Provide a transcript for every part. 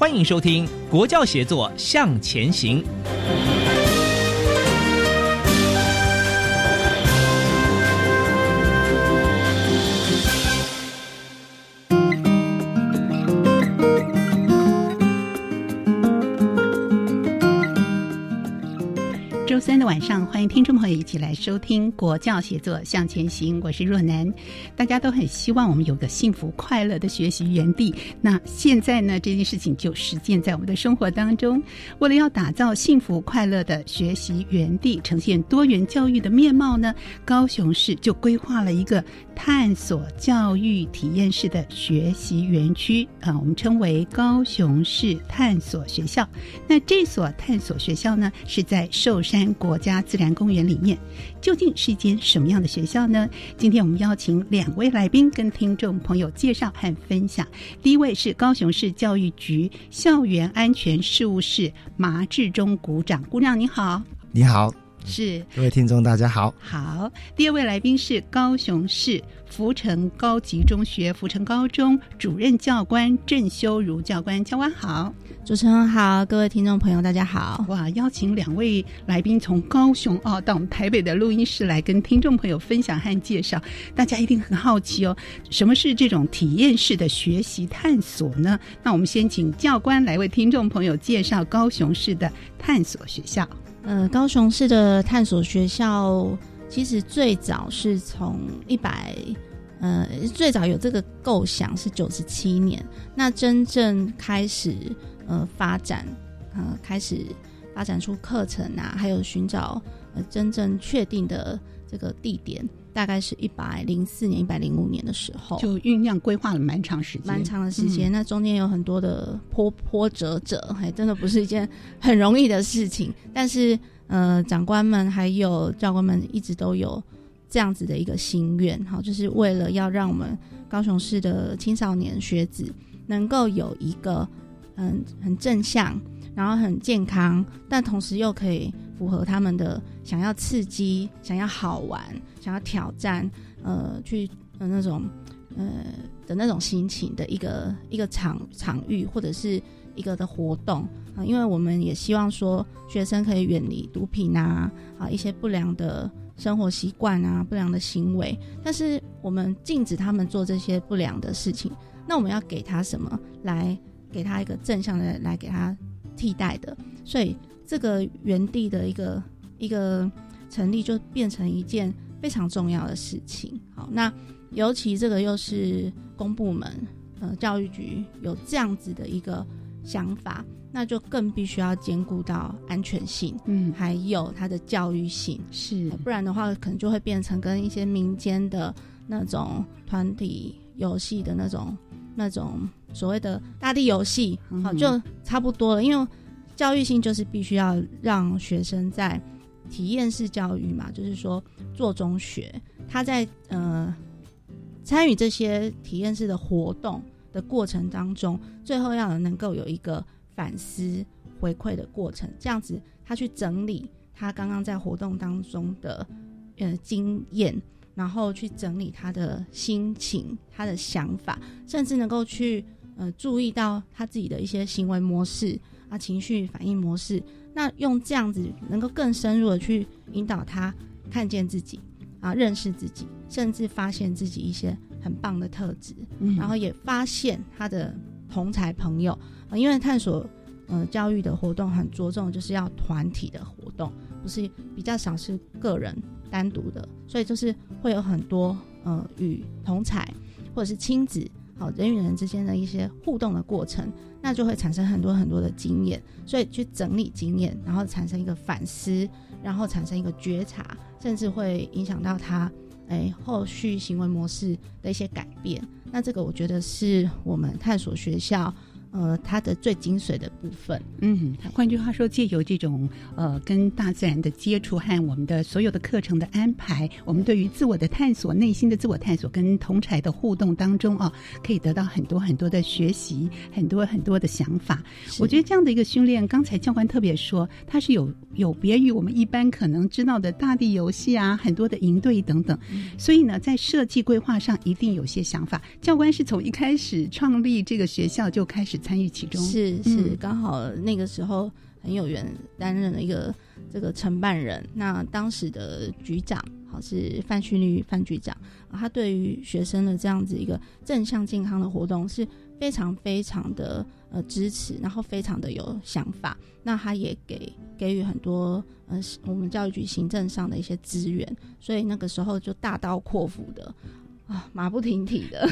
欢迎收听《国教协作向前行》。晚上，欢迎听众朋友一起来收听《国教写作向前行》，我是若楠。大家都很希望我们有个幸福快乐的学习园地。那现在呢，这件事情就实践在我们的生活当中。为了要打造幸福快乐的学习园地，呈现多元教育的面貌呢，高雄市就规划了一个探索教育体验式的学习园区啊，我们称为高雄市探索学校。那这所探索学校呢，是在寿山。国家自然公园里面，究竟是一间什么样的学校呢？今天我们邀请两位来宾跟听众朋友介绍和分享。第一位是高雄市教育局校园安全事务室麻志忠股长，姑娘你好，你好，是各位听众大家好，好。第二位来宾是高雄市福城高级中学福城高中主任教官郑修如教官，教官好。主持人好，各位听众朋友，大家好！哇，邀请两位来宾从高雄哦到我们台北的录音室来跟听众朋友分享和介绍。大家一定很好奇哦，什么是这种体验式的学习探索呢？那我们先请教官来为听众朋友介绍高雄市的探索学校。呃，高雄市的探索学校其实最早是从一百。呃，最早有这个构想是九十七年，那真正开始呃发展，呃开始发展出课程啊，还有寻找呃真正确定的这个地点，大概是一百零四年、一百零五年的时候，就酝酿规划了蛮长时间，蛮长的时间。那中间有很多的波波折折，还真的不是一件很容易的事情。但是呃，长官们还有教官们一直都有。这样子的一个心愿，哈，就是为了要让我们高雄市的青少年学子能够有一个很很正向，然后很健康，但同时又可以符合他们的想要刺激、想要好玩、想要挑战，呃，去呃那种呃的那种心情的一个一个场场域或者是一个的活动啊，因为我们也希望说学生可以远离毒品啊啊一些不良的。生活习惯啊，不良的行为，但是我们禁止他们做这些不良的事情，那我们要给他什么来给他一个正向的来给他替代的？所以这个原地的一个一个成立就变成一件非常重要的事情。好，那尤其这个又是公部门，呃，教育局有这样子的一个想法。那就更必须要兼顾到安全性，嗯，还有它的教育性，是，不然的话，可能就会变成跟一些民间的那种团体游戏的那种那种所谓的大地游戏，好，就差不多了。因为教育性就是必须要让学生在体验式教育嘛，就是说做中学，他在呃参与这些体验式的活动的过程当中，最后要能够有一个。反思回馈的过程，这样子他去整理他刚刚在活动当中的呃经验，然后去整理他的心情、他的想法，甚至能够去呃注意到他自己的一些行为模式啊情绪反应模式。那用这样子能够更深入的去引导他看见自己啊，认识自己，甚至发现自己一些很棒的特质，嗯然后也发现他的同才朋友啊，因为探索呃教育的活动很着重就是要团体的活动，不是比较少是个人单独的，所以就是会有很多呃与同才或者是亲子好人与人之间的一些互动的过程，那就会产生很多很多的经验，所以去整理经验，然后产生一个反思，然后产生一个觉察，甚至会影响到他哎后续行为模式的一些改变。那这个我觉得是我们探索学校呃它的最精髓的部分。嗯，换句话说，借由这种呃跟大自然的接触和我们的所有的课程的安排，我们对于自我的探索、内心的自我探索跟同才的互动当中啊，可以得到很多很多的学习，很多很多的想法。我觉得这样的一个训练，刚才教官特别说，它是有有别于我们一般可能知道的大地游戏啊，很多的营队等等。所以呢，在设计规划上一定有些想法。教官是从一开始创立这个学校就开始参与其中，是是，嗯刚好那个时候很有缘担任了一个这个承办人。那当时的局长好是范旭律范局长，啊他对于学生的这样子一个正向健康的活动是非常非常的呃支持，然后非常的有想法。那他也给给予很多呃我们教育局行政上的一些资源，所以那个时候就大刀阔斧的啊马不停蹄的，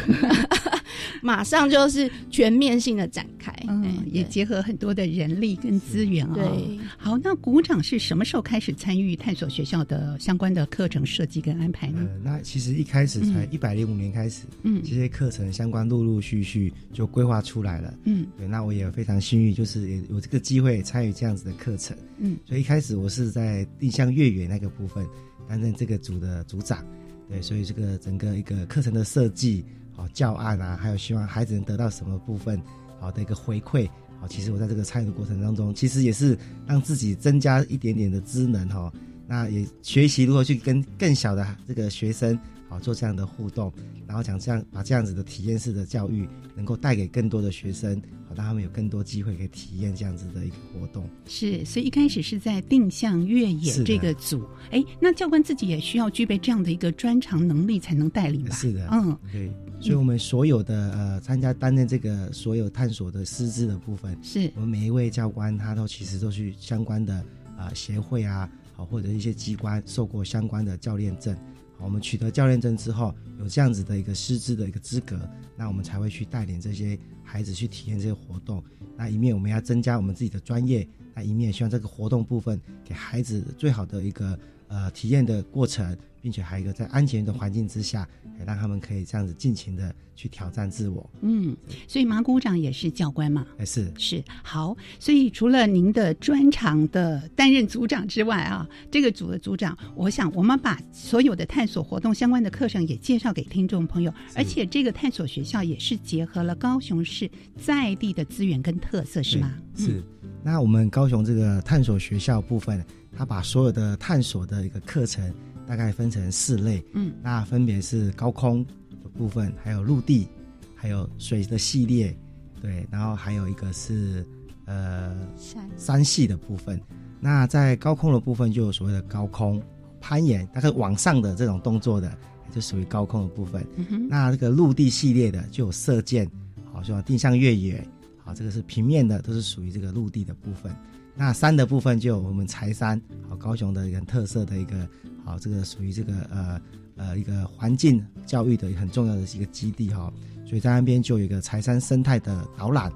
马上就是全面性的展开。哎嗯，也对结合很多的人力跟资源啊、对，好，那鼓掌是什么时候开始参与探索学校的相关的课程设计跟安排呢？呃，那其实一开始才嗯一百零五年开始，嗯这些课程相关陆陆续续就规划出来了。嗯对，那我也非常幸运，就是有这个机会参与这样子的课程。嗯所以一开始我是在定向越野那个部分担任这个组的组长。对，所以这个整个一个课程的设计，哦教案啊，还有希望孩子能得到什么部分好的一个回馈。好，其实我在这个参与的过程当中，其实也是让自己增加一点点的知能哈。那也学习如何去跟更小的这个学生好做这样的互动，然后讲这样把这样子的体验式的教育能够带给更多的学生，好让他们有更多机会可以体验这样子的一个活动。是，所以一开始是在定向越野这个组，哎，那教官自己也需要具备这样的一个专长能力才能带领吧？是的，嗯，对，所以我们所有的呃参加担任这个所有探索的师资的部分，是我们每一位教官他都其实都去相关的啊、呃协会啊，好或者一些机关受过相关的教练证。好，我们取得教练证之后，有这样子的一个师资的一个资格，那我们才会去带领这些孩子去体验这些活动。那一面我们要增加我们自己的专业，那一面希望这个活动部分给孩子最好的一个呃体验的过程，并且还有一个在安全的环境之下，让他们可以这样子尽情的去挑战自我。嗯，所以马股长也是教官嘛？哎，是是好，所以除了您的专长的担任组长之外啊，这个组的组长，我想我们把所有的探索活动相关的课程也介绍给听众朋友，而且这个探索学校也是结合了高雄市在地的资源跟特色，是吗？对是。那我们高雄这个探索学校部分，它把所有的探索的一个课程大概分成四类，嗯，那分别是高空的部分，还有陆地，还有水的系列，对，然后还有一个是呃山山系的部分。那在高空的部分就有所谓的高空攀岩，大概往上的这种动作的，就属于高空的部分。嗯，那这个陆地系列的就有射箭，好，像定向越野，好，这个是平面的，都是属于这个陆地的部分。那山的部分就有我们柴山，好，高雄的一个特色的一个，好，这个属于这个呃呃一个环境教育的很重要的一个基地哈，所以在那边就有一个财山生态的导览，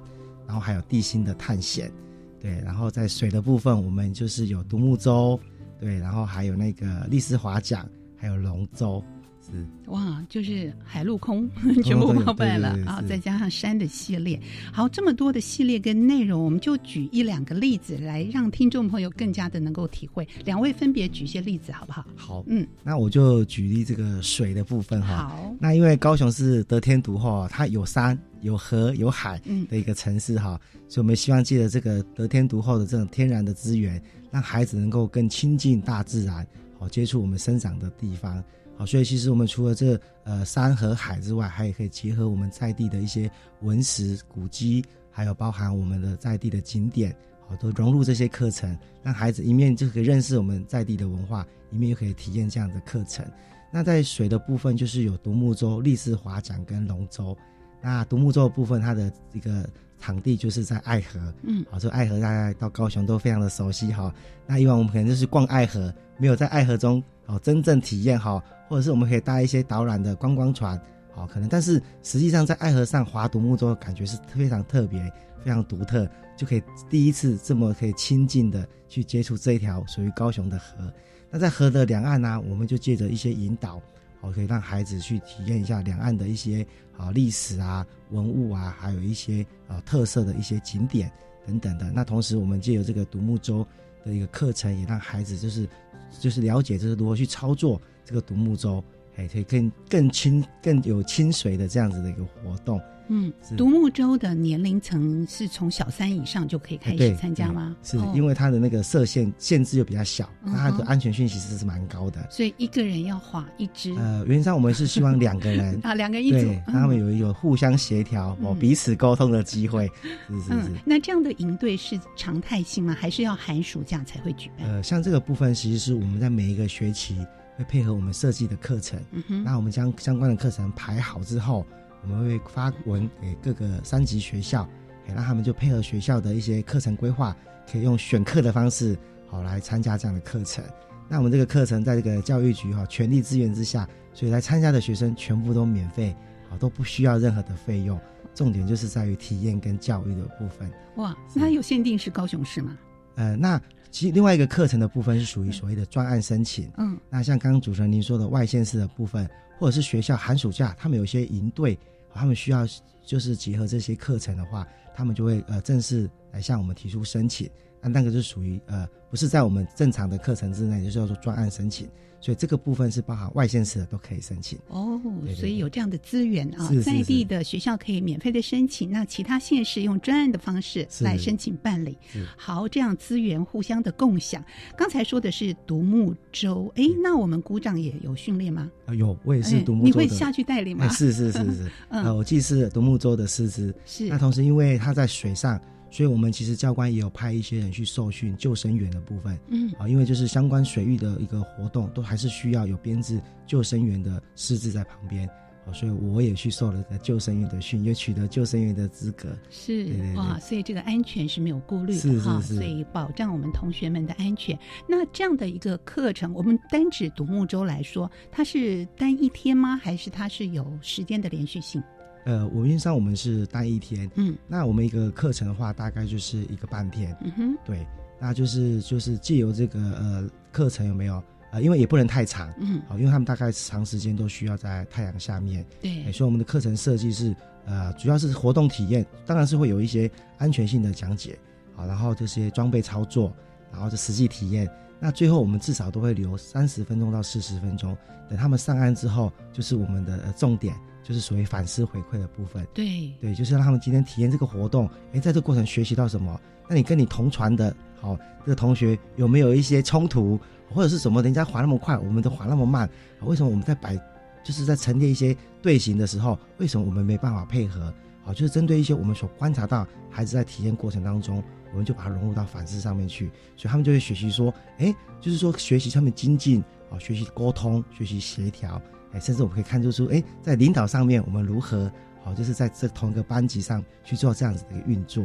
然后还有地心的探险，对，然后在水的部分，我们就是有独木舟，对，然后还有那个立式划桨，还有龙舟，哇，就是海陆空 全部包办了啊，再加上山的系列，好，这么多的系列跟内容，我们就举一两个例子来让听众朋友更加的能够体会。两位分别举一些例子好不好？好，嗯，那我就举例这个水的部分哈。好，那因为高雄是得天独厚，它有山、有河、有海嗯的一个城市哈，所以我们希望借着这个得天独厚的这种天然的资源，让孩子能够更亲近大自然，好接触我们生长的地方。好，所以其实我们除了这呃山和海之外，还可以结合我们在地的一些文史古迹，还有包含我们的在地的景点，好都融入这些课程，让孩子一面就可以认识我们在地的文化，一面又可以体验这样的课程。那在水的部分，就是有独木舟、立式划桨跟龙舟。那独木舟的部分，它的一个场地就是在爱河，嗯，好，这爱河大家到高雄都非常的熟悉哈。那以往我们可能就是逛爱河，没有在爱河中哦真正体验哈，或者是我们可以搭一些导览的观光船，好，可能但是实际上在爱河上划独木舟，感觉是非常特别、非常独特，就可以第一次这么可以亲近的去接触这一条属于高雄的河。那在河的两岸呢，我们就借着一些引导，好，可以让孩子去体验一下两岸的一些啊历史啊、文物啊，还有一些啊特色的一些景点等等的。那同时，我们借由这个独木舟的一个课程，也让孩子就是就是了解就是如何去操作这个独木舟，哎，可以更更亲、更有亲水的这样子的一个活动。嗯，独木舟的年龄层是从小三以上就可以开始参加吗？是因为它的那个射线限制又比较小，那它的安全性其实是蛮高的。所以一个人要划一只。呃，原则上我们是希望两个人 啊，两个人一组，让他们有一个互相协调、哦彼此沟通的机会。是是是。那这样的营队是常态性吗？还是要寒暑假才会举办？呃，像这个部分，其实是我们在每一个学期会配合我们设计的课程，嗯哼，那我们将相关的课程排好之后。我们会发文给各个三级学校，哎，让他们就配合学校的一些课程规划，可以用选课的方式，好来参加这样的课程。那我们这个课程在这个教育局哈全力支援之下，所以来参加的学生全部都免费，好都不需要任何的费用。重点就是在于体验跟教育的部分。哇，那有限定是高雄市吗？呃，那其实另外一个课程的部分是属于所谓的专案申请。嗯，那像刚刚主持人您说的外县市的部分，或者是学校寒暑假他们有些营队。他们需要就是结合这些课程的话，他们就会呃正式来向我们提出申请。那那个是属于呃不是在我们正常的课程之内，就是叫做专案申请。所以这个部分是包含外县市的都可以申请哦，所以有这样的资源啊，在地的学校可以免费的申请，那其他县市用专案的方式来申请办理。好，这样资源互相的共享。刚才说的是独木舟，哎，那我们鼓掌也有训练吗？啊，有，我也是独木舟。你会下去带领吗？是是是是，呃，我既是独木舟的师资，是那同时因为他在水上。所以，我们其实教官也有派一些人去受训救生员的部分，嗯，啊，因为就是相关水域的一个活动，都还是需要有编制救生员的师资在旁边，啊，所以我也去受了个救生员的训，也取得救生员的资格。是，哇，所以这个安全是没有顾虑的哈，所以保障我们同学们的安全。那这样的一个课程，我们单指独木舟来说，它是单一天吗？还是它是有时间的连续性？呃，我们上我们是待一天，嗯，那我们一个课程的话，大概就是一个半天，嗯哼，对，那就是就是借由这个呃课程有没有呃，因为也不能太长，嗯，好，因为他们大概长时间都需要在太阳下面，对，所以我们的课程设计是呃，主要是活动体验，当然是会有一些安全性的讲解，好，然后这些装备操作，然后这实际体验，那最后我们至少都会留三十分钟到四十分钟，等他们上岸之后，就是我们的重点。就是属于反思回馈的部分，对对，就是让他们今天体验这个活动，哎，在这个过程学习到什么？那你跟你同船的好这个同学有没有一些冲突，或者是什么？人家滑那么快，我们都滑那么慢，为什么我们在摆，就是在陈列一些队形的时候，为什么我们没办法配合？好，就是针对一些我们所观察到孩子在体验过程当中，我们就把它融入到反思上面去，所以他们就会学习说，哎，就是说学习他们精进，啊，学习沟通，学习协调。哎，甚至我们可以看出出，哎，在领导上面，我们如何好，就是在这同一个班级上去做这样子的一个运作，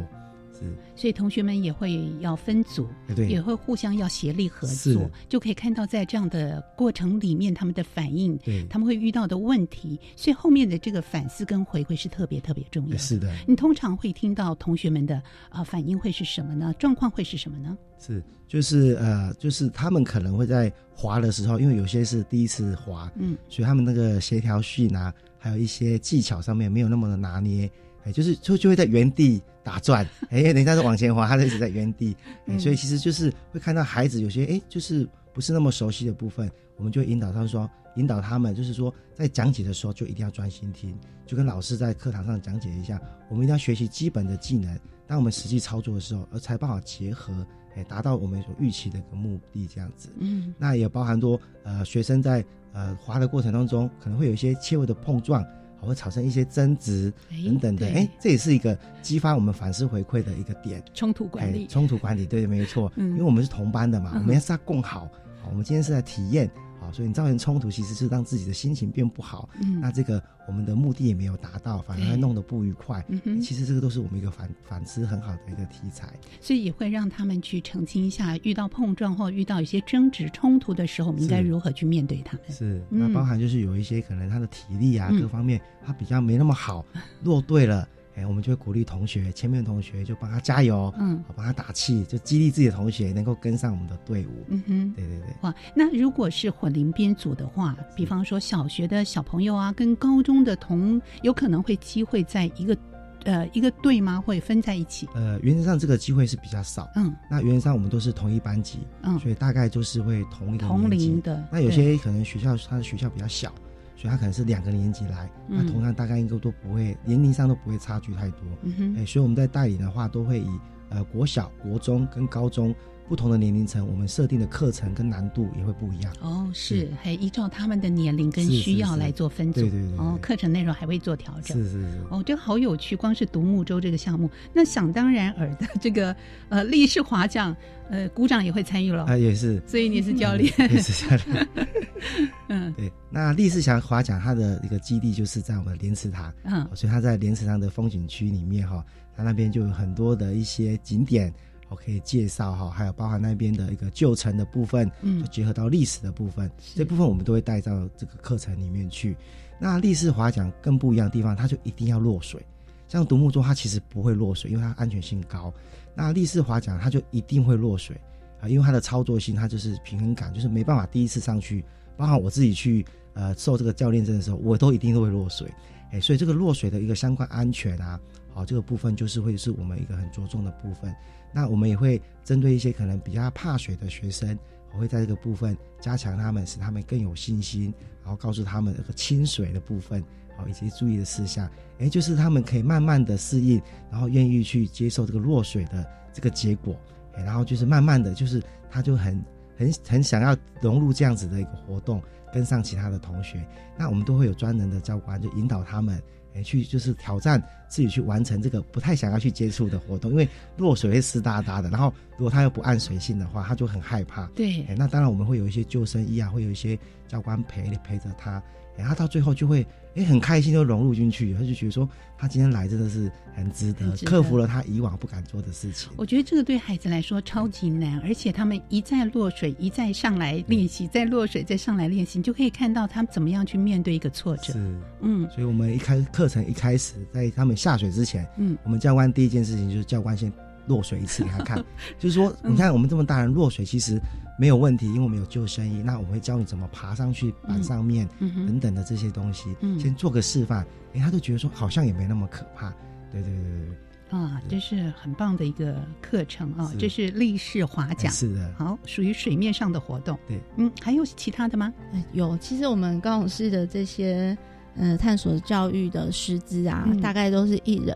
是。所以同学们也会要分组，对，也会互相要协力合作，就可以看到在这样的过程里面他们的反应，对，他们会遇到的问题，所以后面的这个反思跟回馈是特别特别重要。是的，你通常会听到同学们的啊反应会是什么呢？状况会是什么呢？是，就是呃，就是他们可能会在滑的时候，因为有些是第一次滑，嗯，所以他们那个协调性啊，还有一些技巧上面没有那么的拿捏，哎，就是就就会在原地打转，哎，人家是往前滑，他一直在原地，哎，所以其实就是会看到孩子有些哎，就是不是那么熟悉的部分，我们就引导他说，引导他们，就是说在讲解的时候就一定要专心听，就跟老师在课堂上讲解一下，我们一定要学习基本的技能，当我们实际操作的时候，而才办法结合。达到我们所预期的一个目的，这样子。嗯，那也包含多，呃，学生在呃滑的过程当中，可能会有一些切位的碰撞，会产生一些争执哎等等的，对。哎，这也是一个激发我们反思回馈的一个点。冲突管理。哎，冲突管理，对，没错，嗯。因为我们是同班的嘛，嗯。我们要是要共好，好，我们今天是在体验，好，所以你造成冲突，其实是让自己的心情变不好，嗯那这个我们的目的也没有达到，反而对会弄得不愉快。嗯哼其实这个都是我们一个反反思很好的一个题材。所以也会让他们去澄清一下，遇到碰撞或遇到一些争执冲突的时候，我们应该如何去面对他们。是，嗯那包含就是有一些可能他的体力啊、嗯各方面他比较没那么好，落队了，哎，我们就会鼓励同学，前面的同学就帮他加油，嗯帮他打气，就激励自己的同学能够跟上我们的队伍。嗯哼。对对对。哇，那如果是混龄编组的话，比方说小学的小朋友啊，跟高中的同有可能会机会在一个呃一个队吗？会分在一起？呃，原则上这个机会是比较少。嗯那原则上我们都是同一班级，嗯，所以大概就是会同一个同龄的。那有些可能学校他的学校比较小，所以他可能是两个年级来，嗯那同样大概应该都不会年龄上都不会差距太多。嗯哼哎，所以我们在带领的话，都会以呃国小、国中跟高中不同的年龄层，我们设定的课程跟难度也会不一样。哦，是，还依照他们的年龄跟需要来做分组。对对对对哦，课程内容还会做调整。是是是。哦，这个好有趣！光是独木舟这个项目，那想当然尔的这个呃立式划桨，呃鼓掌也会参与了。啊，也是，所以你是教练。也是教练。嗯对，那立士祥划桨它的一个基地就是在我们的莲池塘，嗯哦所以它在莲池塘的风景区里面哈，它那边就有很多的一些景点，我可以介绍哈，还有包含那边的一个旧城的部分，嗯就结合到历史的部分，这部分我们都会带到这个课程里面去。那立式划桨更不一样的地方，它就一定要落水。像独木舟，它其实不会落水，因为它安全性高。那立式划桨，它就一定会落水啊，因为它的操作性，它就是平衡感，就是没办法第一次上去。包含我自己去呃受这个教练证的时候，我都一定都会落水。哎，所以这个落水的一个相关安全啊，好、这个部分就是会是我们一个很着重的部分。那我们也会针对一些可能比较怕水的学生，我会在这个部分加强他们，使他们更有信心，然后告诉他们这个清水的部分，好、以及注意的事项。哎，就是他们可以慢慢的适应，然后愿意去接受这个落水的这个结果。哎，然后就是慢慢的就是他就很很很想要融入这样子的一个活动，跟上其他的同学。那我们都会有专人的教官就引导他们，哎，去就是挑战自己去完成这个不太想要去接触的活动，因为落水会湿哒哒的，然后如果他又不按水性的话，他就很害怕。对哎，那当然我们会有一些救生衣啊，会有一些教官陪陪着他，哎，他到最后就会哎很开心就融入进去，他就觉得说他今天来真的是很值得，值得克服了他以往不敢做的事情。我觉得这个对孩子来说超级难，而且他们一再落水，一再上来练习，再落水，再上来练习，你就可以看到他们怎么样去面对一个挫折。是，嗯所以我们一开课程一开始，在他们下水之前，嗯，我们教官第一件事情就是教官先落水一次给他看，就是说，嗯。你看我们这么大人落水其实没有问题，因为我们有救生衣，那我们会教你怎么爬上去板上面、嗯等等的这些东西，嗯。先做个示范，哎，他就觉得说好像也没那么可怕，对对对对对。啊，这是很棒的一个课程啊！这是立式划桨，是的，好，属于水面上的活动。对，嗯，还有其他的吗？哎有，其实我们高雄市的这些呃探索教育的师资啊，嗯。大概都是一人，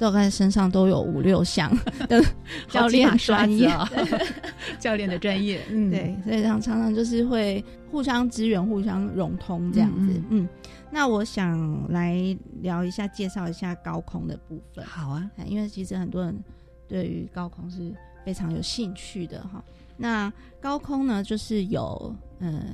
大概身上都有五六项 的教练专业。教练的专业，嗯，对，所以常常常就是会互相支援、互相融通这样子。嗯嗯那我想来聊一下，介绍一下高空的部分。好啊，哎因为其实很多人对于高空是非常有兴趣的哈。那高空呢，就是有呃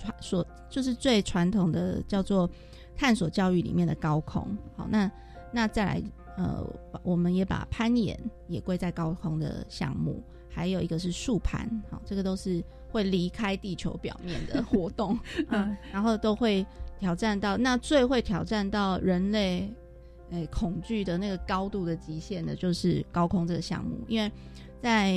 传所就是最传统的叫做探索教育里面的高空。好，那那再来呃，我们也把攀岩也归在高空的项目，还有一个是树攀，好，这个都是会离开地球表面的活动，嗯，然后都会挑战到那最会挑战到人类诶、恐惧的那个高度的极限的，就是高空这个项目，因为在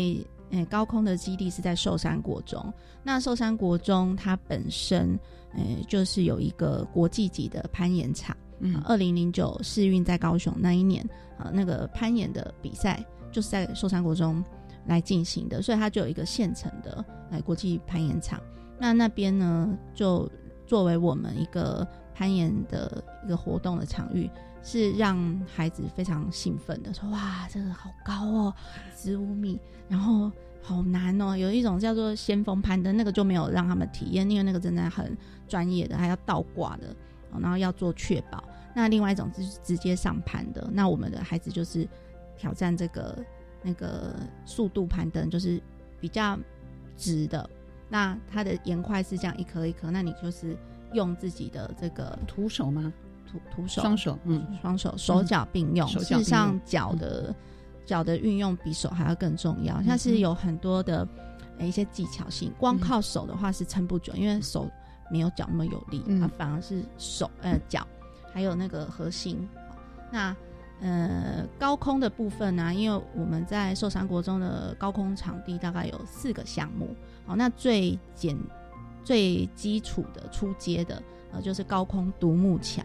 诶、高空的基地是在寿山国中，那寿山国中它本身诶、就是有一个国际级的攀岩场，嗯二零零九世运在高雄那一年啊、那个攀岩的比赛就是在寿山国中来进行的，所以它就有一个现成的哎国际攀岩场，那那边呢就作为我们一个攀岩的一个活动的场域，是让孩子非常兴奋的说：“哇，这个好高哦，十五米，然后好难哦。”有一种叫做先锋攀登，那个就没有让他们体验，因为那个真的很专业的，还要倒挂的然后要做确保。那另外一种就是直接上攀的，那我们的孩子就是挑战这个那个速度攀登，就是比较直的。那它的岩块是这样一颗一颗，那你就是用自己的这个徒手吗？徒徒手，双手，嗯，双手手脚并用。手事实上，脚的脚的运用比手还要更重要。像是有很多的一些技巧性，光靠手的话是撑不久，因为手没有脚那么有力，啊，反而是手呃脚。还有那个核心，那呃高空的部分呢？因为我们在寿山国中的高空场地大概有四个项目，好，那最简最基础的初阶的呃就是高空独木桥，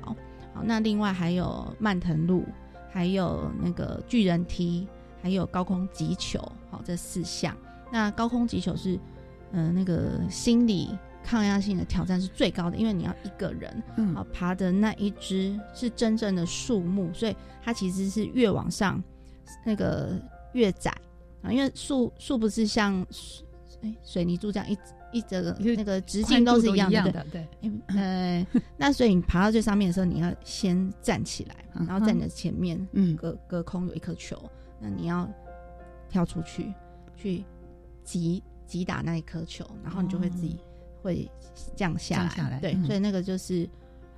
好，那另外还有曼腾路，还有那个巨人梯，还有高空击球，好，这四项。那高空击球是嗯那个心理。抗压性的挑战是最高的，因为你要一个人啊爬的那一只是真正的树木，所以它其实是越往上那个越窄啊，因为树树不是像哎水泥柱这样一一整个那个直径都是一样的，对，呃，那所以你爬到最上面的时候，你要先站起来，然后在你的前面，嗯，隔隔空有一颗球，那你要跳出去去击击打那一颗球，然后你就会自己。会降下来，对，所以那个就是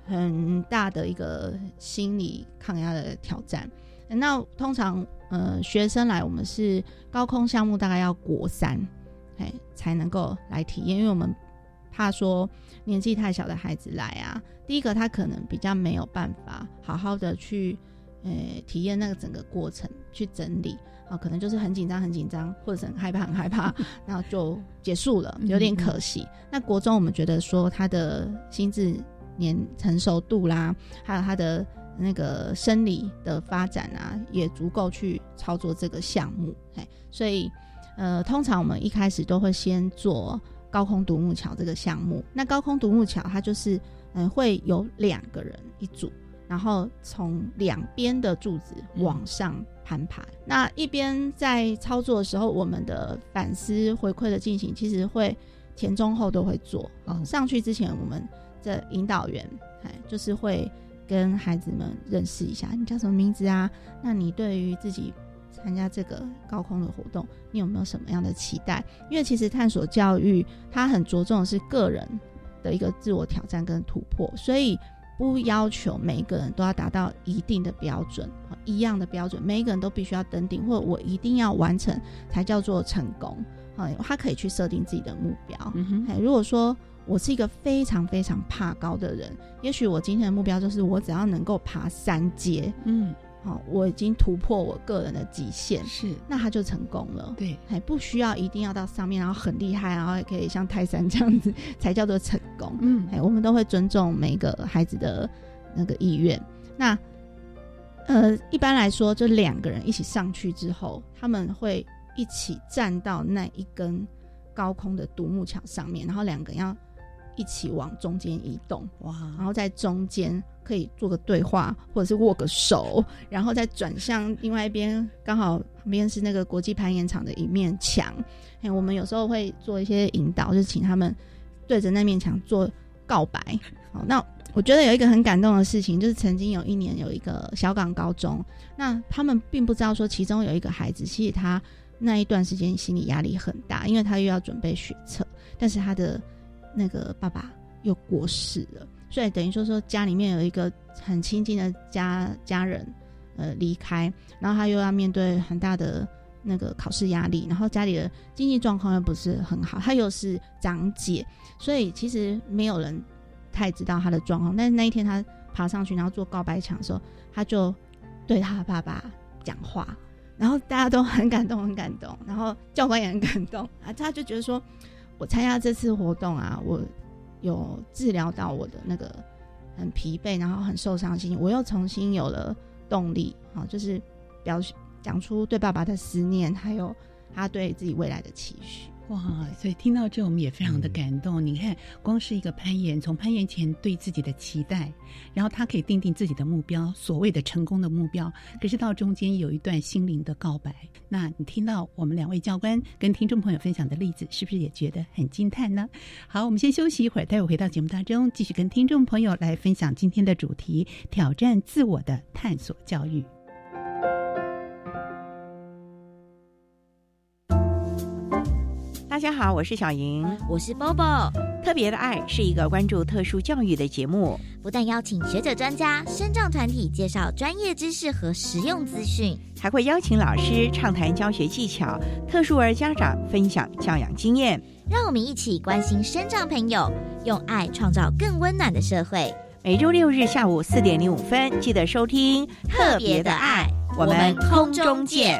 很大的一个心理抗压的挑战。那通常呃学生来，我们是高空项目大概要国三，哎才能够来体验，因为我们怕说年纪太小的孩子来啊，第一个他可能比较没有办法好好的去呃体验那个整个过程，去整理。啊，可能就是很紧张，很紧张，或者是很害怕，很害怕，然后就结束了，有点可惜。那国中我们觉得说他的心智年成熟度啦，还有他的那个生理的发展啊，也足够去操作这个项目。哎，所以呃，通常我们一开始都会先做高空独木桥这个项目。那高空独木桥它就是嗯，会有两个人一组，然后从两边的柱子往上。攀爬，那一边在操作的时候，我们的反思回馈的进行，其实会前中后都会做。上去之前，我们的引导员，哎，就是会跟孩子们认识一下，你叫什么名字啊？那你对于自己参加这个高空的活动，你有没有什么样的期待？因为其实探索教育，它很着重的是个人的一个自我挑战跟突破，所以。不要求每一个人都要达到一定的标准，一样的标准，每一个人都必须要登顶，或者我一定要完成才叫做成功。啊，他可以去设定自己的目标。哎，如果说我是一个非常非常怕高的人，也许我今天的目标就是我只要能够爬三阶。嗯。好，我已经突破我个人的极限，是，那他就成功了。对，还不需要一定要到上面，然后很厉害，然后也可以像泰山这样子，才叫做成功。嗯，哎，我们都会尊重每个孩子的那个意愿。那，呃，一般来说，就两个人一起上去之后，他们会一起站到那一根高空的独木桥上面，然后两个人要一起往中间移动。哇，然后在中间。可以做个对话，或者是握个手，然后再转向另外一边，刚好旁边是那个国际攀岩场的一面墙。哎，我们有时候会做一些引导，就请他们对着那面墙做告白。好，那我觉得有一个很感动的事情，就是曾经有一年有一个小港高中，那他们并不知道说其中有一个孩子，其实他那一段时间心理压力很大，因为他又要准备学测，但是他的那个爸爸又过世了。所以等于说说家里面有一个很亲近的家家人，呃离开，然后他又要面对很大的那个考试压力，然后家里的经济状况又不是很好，他又是长姐，所以其实没有人太知道他的状况。但是那一天他爬上去，然后做告白墙的时候，他就对他爸爸讲话，然后大家都很感动，很感动，然后教官也很感动啊，他就觉得说，我参加这次活动啊，我。有治疗到我的那个很疲惫，然后很受伤心，我又重新有了动力，好，就是表讲出对爸爸的思念，还有他对自己未来的期许。哇，所以听到这，我们也非常的感动。你看，光是一个攀岩，从攀岩前对自己的期待，然后他可以定定自己的目标，所谓的成功的目标。可是到中间有一段心灵的告白，那你听到我们两位教官跟听众朋友分享的例子，是不是也觉得很惊叹呢？好，我们先休息一会儿，待会回到节目当中，继续跟听众朋友来分享今天的主题：挑战自我的探索教育。大家好，我是小莹，我是 Bobo。特别的爱是一个关注特殊教育的节目，不但邀请学者专家、生长团体介绍专业知识和实用资讯，还会邀请老师畅谈教学技巧，特殊儿家长分享教养经验。让我们一起关心生长朋友，用爱创造更温暖的社会。每周六日下午四点零五分，记得收听特别的爱，我们空中见。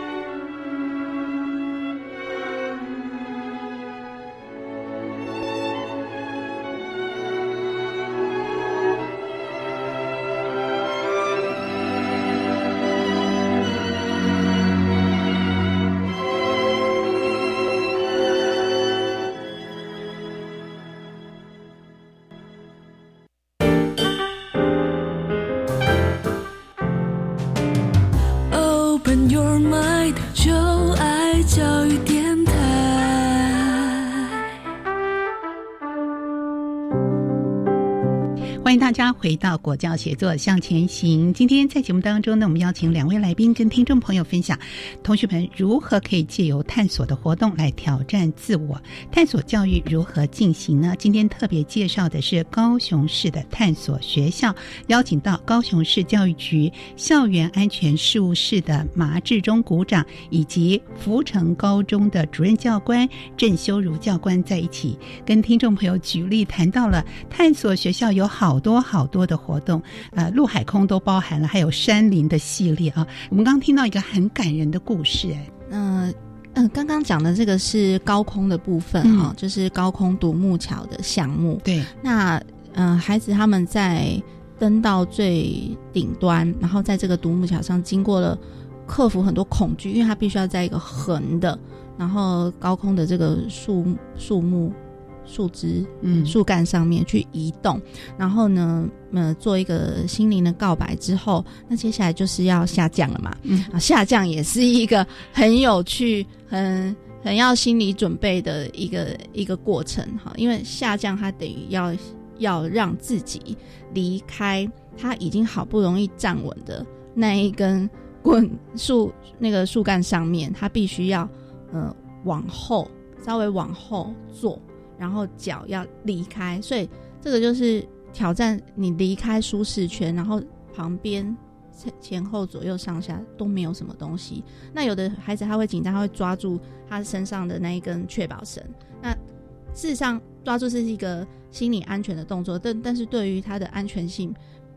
回到国教写作向前行。今天在节目当中呢，我们邀请两位来宾跟听众朋友分享，同学们如何可以借由探索的活动来挑战自我。探索教育如何进行呢？今天特别介绍的是高雄市的探索学校，邀请到高雄市教育局校园安全事务室的麻志忠股长，以及福成高中的主任教官郑修如教官在一起，跟听众朋友举例谈到了探索学校有好多。好多的活动，呃，陆海空都包含了，还有山林的系列啊。我们刚刚听到一个很感人的故事，哎，嗯嗯，刚刚讲的这个是高空的部分哈，就是高空独木桥的项目。对，那嗯，孩子他们在登到最顶端，然后在这个独木桥上经过了克服很多恐惧，因为他必须要在一个横的，然后高空的这个树树木。树枝、嗯，树干上面去移动，然后呢，呃，做一个心灵的告白之后，那接下来就是要下降了嘛，嗯，啊，下降也是一个很有趣、很很要心理准备的一个一个过程，哈，因为下降它等于要要让自己离开他已经好不容易站稳的那一根棍树那个树干上面，他必须要呃往后稍微往后坐。然后脚要离开，所以这个就是挑战你离开舒适圈，然后旁边前前后左右上下都没有什么东西。那有的孩子他会紧张，他会抓住他身上的那一根确保绳。那事实上抓住是一个心理安全的动作，但但是对于他的安全性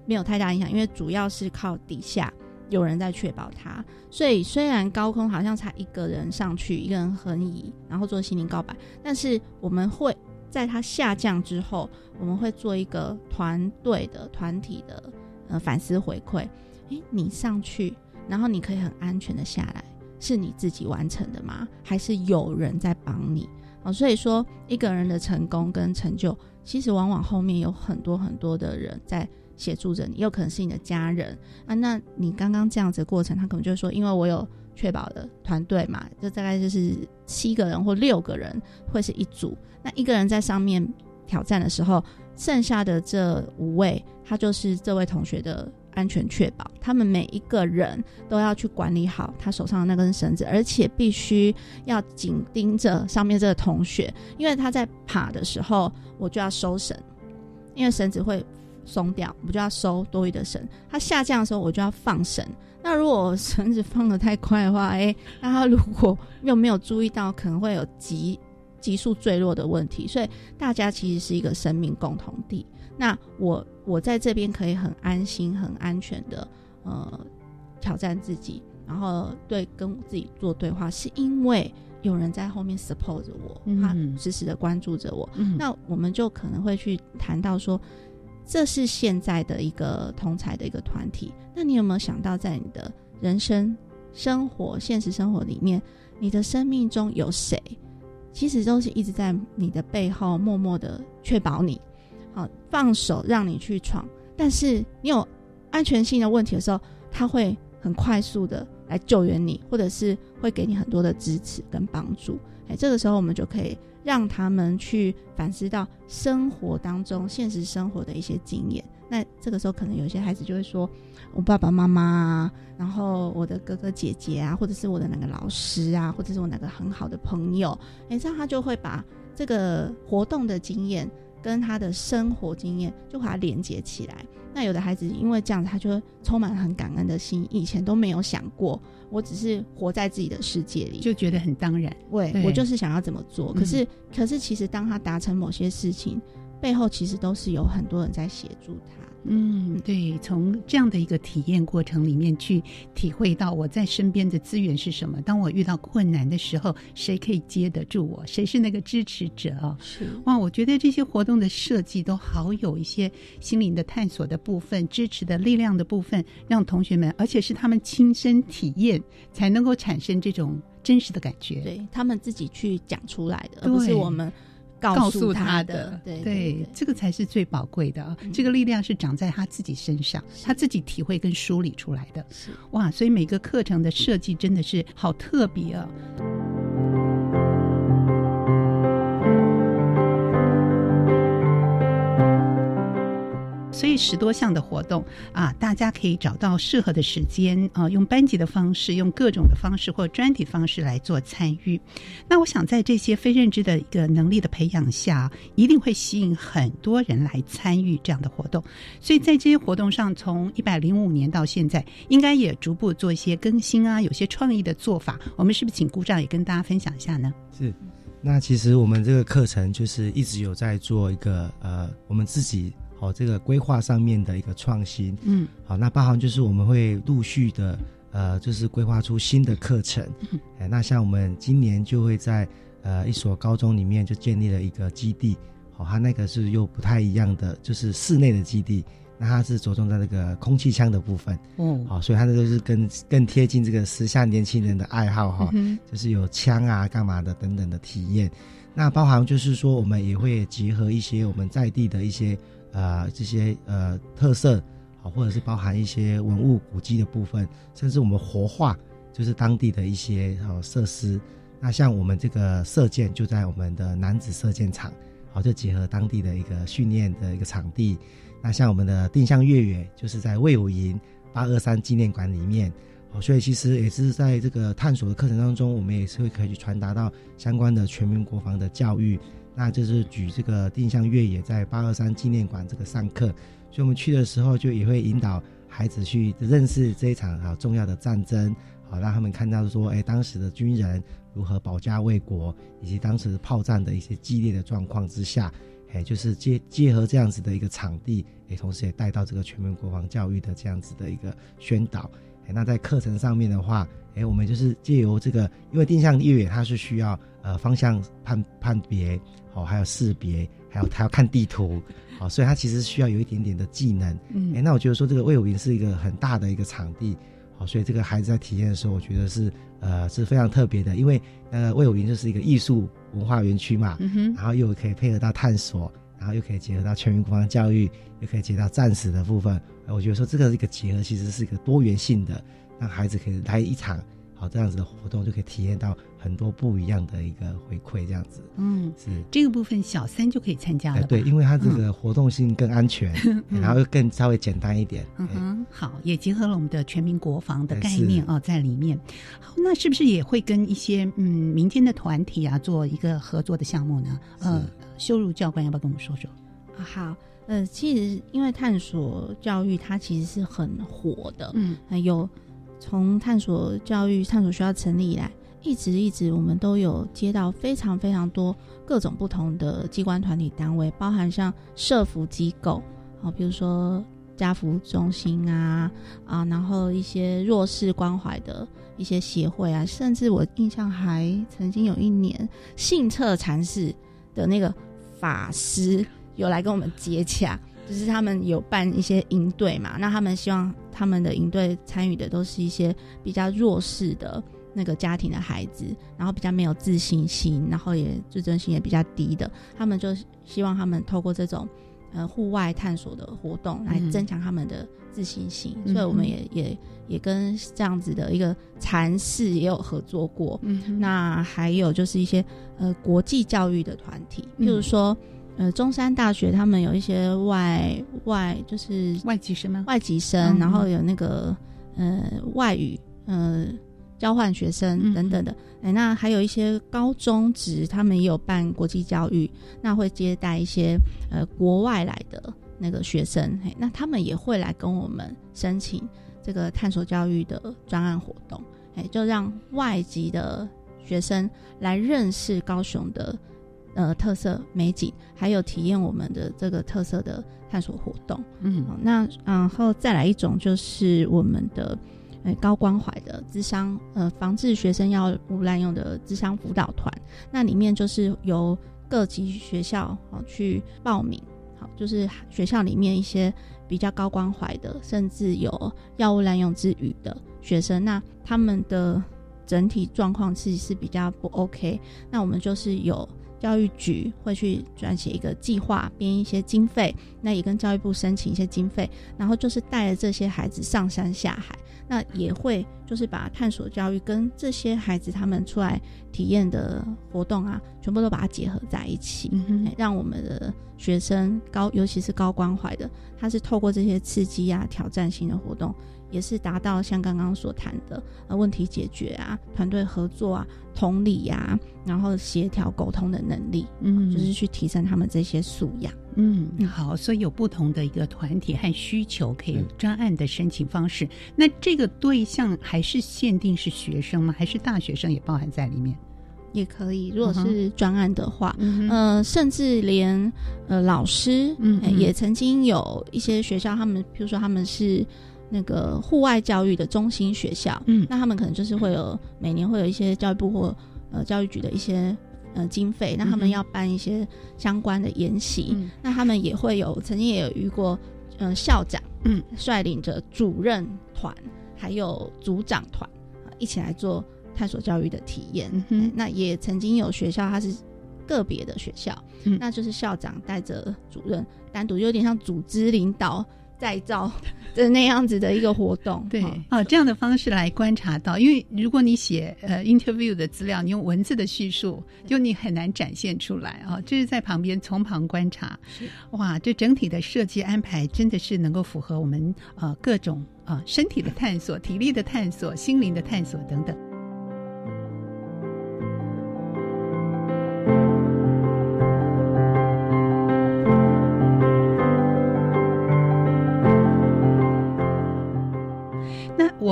没有太大影响，因为主要是靠底下。有人在确保他，所以虽然高空好像才一个人上去，一个人横移，然后做心灵告白，但是我们会在他下降之后，我们会做一个团队的、团体的呃反思回馈。诶，你上去，然后你可以很安全的下来，是你自己完成的吗？还是有人在帮你？哦，所以说一个人的成功跟成就，其实往往后面有很多很多的人在协助着你，有可能是你的家人啊。那你刚刚这样子的过程，他可能就是说，因为我有确保的团队嘛，就大概就是七个人或六个人会是一组，那一个人在上面挑战的时候，剩下的这五位，他就是这位同学的安全确保，他们每一个人都要去管理好他手上的那根绳子，而且必须要紧盯着上面这个同学，因为他在爬的时候，我就要收绳，因为绳子会松掉，我就要收多余的绳。它下降的时候，我就要放绳。那如果绳子放的太快的话，哎，那他如果又没有注意到，可能会有急急速坠落的问题。所以大家其实是一个生命共同体。那我我在这边可以很安心、很安全的呃挑战自己，然后对跟自己做对话，是因为有人在后面 support 着我，他时时的关注着我。那我们就可能会去谈到说，这是现在的一个同才的一个团体。那你有没有想到，在你的人生、生活、现实生活里面，你的生命中有谁，其实都是一直在你的背后默默的确保你。好，放手让你去闯，但是你有安全性的问题的时候，他会很快速的来救援你，或者是会给你很多的支持跟帮助。哎，这个时候我们就可以让他们去反思到生活当中、现实生活的一些经验。那这个时候，可能有些孩子就会说：“我爸爸妈妈啊，然后我的哥哥姐姐啊，或者是我的哪个老师啊，或者是我哪个很好的朋友。”哎，这样他就会把这个活动的经验。跟他的生活经验就把它连接起来。那有的孩子因为这样子，他就充满很感恩的心，以前都没有想过，我只是活在自己的世界里，就觉得很当然。对，我就是想要怎么做。可是，可是其实当他达成某些事情，背后其实都是有很多人在协助他。嗯，对，从这样的一个体验过程里面去体会到我在身边的资源是什么。当我遇到困难的时候，谁可以接得住我？谁是那个支持者啊？是哇，我觉得这些活动的设计都好有一些心灵的探索的部分、支持的力量的部分，让同学们，而且是他们亲身体验才能够产生这种真实的感觉。对他们自己去讲出来的，而不是我们。告诉他的，对对，这个才是最宝贵的。这个力量是长在他自己身上，他自己体会跟梳理出来的。哇，所以每个课程的设计真的是好特别啊。所以十多项的活动啊，大家可以找到适合的时间啊，用班级的方式，用各种的方式或专题方式来做参与。那我想在这些非认知的一个能力的培养下，一定会吸引很多人来参与这样的活动。所以在这些活动上，从一百零五年到现在，应该也逐步做一些更新啊，有些创意的做法。我们是不是请鼓掌也跟大家分享一下呢？是。那其实我们这个课程就是一直有在做一个呃，我们自己。哦，这个规划上面的一个创新，嗯，好，那包含就是我们会陆续的，呃，就是规划出新的课程，哎，那像我们今年就会在呃一所高中里面就建立了一个基地，好，它那个是又不太一样的，就是室内的基地，那它是着重在那个空气枪的部分，嗯，好，所以它这个是更更贴近这个时下年轻人的爱好哈，就是有枪啊干嘛的等等的体验，那包含就是说我们也会结合一些我们在地的一些。呃，这些呃特色，好，或者是包含一些文物古迹的部分，甚至我们活化，就是当地的一些好设施。那像我们这个射箭，就在我们的男子射箭场，好，就结合当地的一个训练的一个场地。那像我们的定向越野，就是在魏武营八二三纪念馆里面，所以其实也是在这个探索的课程当中，我们也是会可以去传达到相关的全民国防的教育。那就是举这个定向越野在八二三纪念馆这个上课，所以我们去的时候就也会引导孩子去认识这一场好重要的战争，好让他们看到说，哎，当时的军人如何保家卫国，以及当时炮战的一些激烈的状况之下，哎，就是结结合这样子的一个场地，哎，同时也带到这个全民国防教育的这样子的一个宣导。哎，那在课程上面的话，哎，我们就是借由这个，因为定向越野它是需要呃方向判判别。哦，还有识别，还有他要看地图，哦，所以他其实需要有一点点的技能。嗯，哎，那我觉得说这个魏武营是一个很大的一个场地，哦，所以这个孩子在体验的时候，我觉得是呃是非常特别的，因为呃魏武营就是一个艺术文化园区嘛，然后又可以配合到探索，然然后又可以结合到全民国防教育，又可以结合到战史的部分。我觉得说这个一个结合，其实是一个多元性的，让孩子可以来一场好这样子的活动，就可以体验到很多不一样的一个回馈，这样子。嗯，是这个部分小三就可以参加了。对，因为它这个活动性更安全，然后又更稍微简单一点。嗯哼，好，也结合了我们的全民国防的概念哦，在里面。好，那是不是也会跟一些嗯民间的团体啊做一个合作的项目呢？呃，修入教官要不要跟我们说说？好。呃，其实因为探索教育它其实是很火的，嗯，有从探索教育、探索学校成立以来，一直一直我们都有接到非常非常多各种不同的机关团体单位，包含像社福机构啊，比如说家福中心啊啊，然后一些弱势关怀的一些协会啊，甚至我印象还曾经有一年信策禅寺的那个法师。有来跟我们接洽，就是他们有办一些营队嘛，那他们希望他们的营队参与的都是一些比较弱势的那个家庭的孩子，然后比较没有自信心，然后也自尊心也比较低的，他们就希望他们透过这种呃户外探索的活动来增强他们的自信心，所以我们也也也跟这样子的一个禅寺也有合作过，嗯那还有就是一些呃国际教育的团体，譬如说。呃，中山大学他们有一些外外就是外籍生吗？外籍生，然后有那个呃外语呃交换学生等等的。哎，那还有一些高中职，他们也有办国际教育，那会接待一些呃国外来的那个学生。嘿，那他们也会来跟我们申请这个探索教育的专案活动。哎，就让外籍的学生来认识高雄的。呃，特色美景，还有体验我们的这个特色的探索活动。嗯，那然后再来一种就是我们的呃高关怀的智商，呃，防治学生药物滥用的智商辅导团。那里面就是由各级学校好去报名，好，就是学校里面一些比较高关怀的，甚至有药物滥用之余的学生，那他们的整体状况其实是比较不 OK。那我们就是有。教育局会去撰写一个计划，编一些经费，那也跟教育部申请一些经费，然后就是带着这些孩子上山下海，那也会就是把探索教育跟这些孩子他们出来体验的活动啊，全部都把它结合在一起，让我们的学生高，尤其是高关怀的，他是透过这些刺激啊、挑战性的活动。也是达到像刚刚所谈的呃问题解决啊、团队合作啊、同理呀，然后协调沟通的能力，嗯，就是去提升他们这些素养。嗯，好，所以有不同的一个团体和需求，可以专案的申请方式。那这个对象还是限定是学生吗？还是大学生也包含在里面？也可以，如果是专案的话，嗯，甚至连呃老师，嗯，也曾经有一些学校，他们比如说他们是。那个户外教育的中心学校，嗯，那他们可能就是会有每年会有一些教育部或呃教育局的一些呃经费，那他们要办一些相关的研习，那他们也会有曾经也有遇过，嗯，校长嗯。率领着主任团还有组长团一起来做探索教育的体验，那也曾经有学校它是个别的学校，那就是校长带着主任单独有点像组织领导。再造的那样子的一个活动，对啊，这样的方式来观察到，因为如果你写呃 interview 的资料，你用文字的叙述，就你很难展现出来啊。这是在旁边从旁观察，哇，这整体的设计安排真的是能够符合我们呃各种啊身体的探索、体力的探索、心灵的探索等等。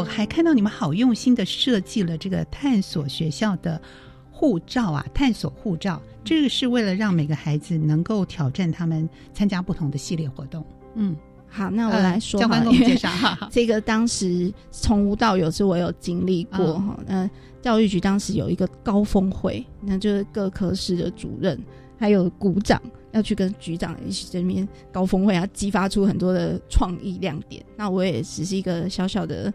我还看到你们好用心的设计了这个探索学校的护照啊，探索护照，这个是为了让每个孩子能够挑战他们参加不同的系列活动。嗯，好，那我来说，教官给我们介绍哈。这个当时从无到有是我有经历过哈。那教育局当时有一个高峰会，那就是各科室的主任还有股长。要去跟局长一起这边高峰会啊，激发出很多的创意亮点。那我也只是一个小小的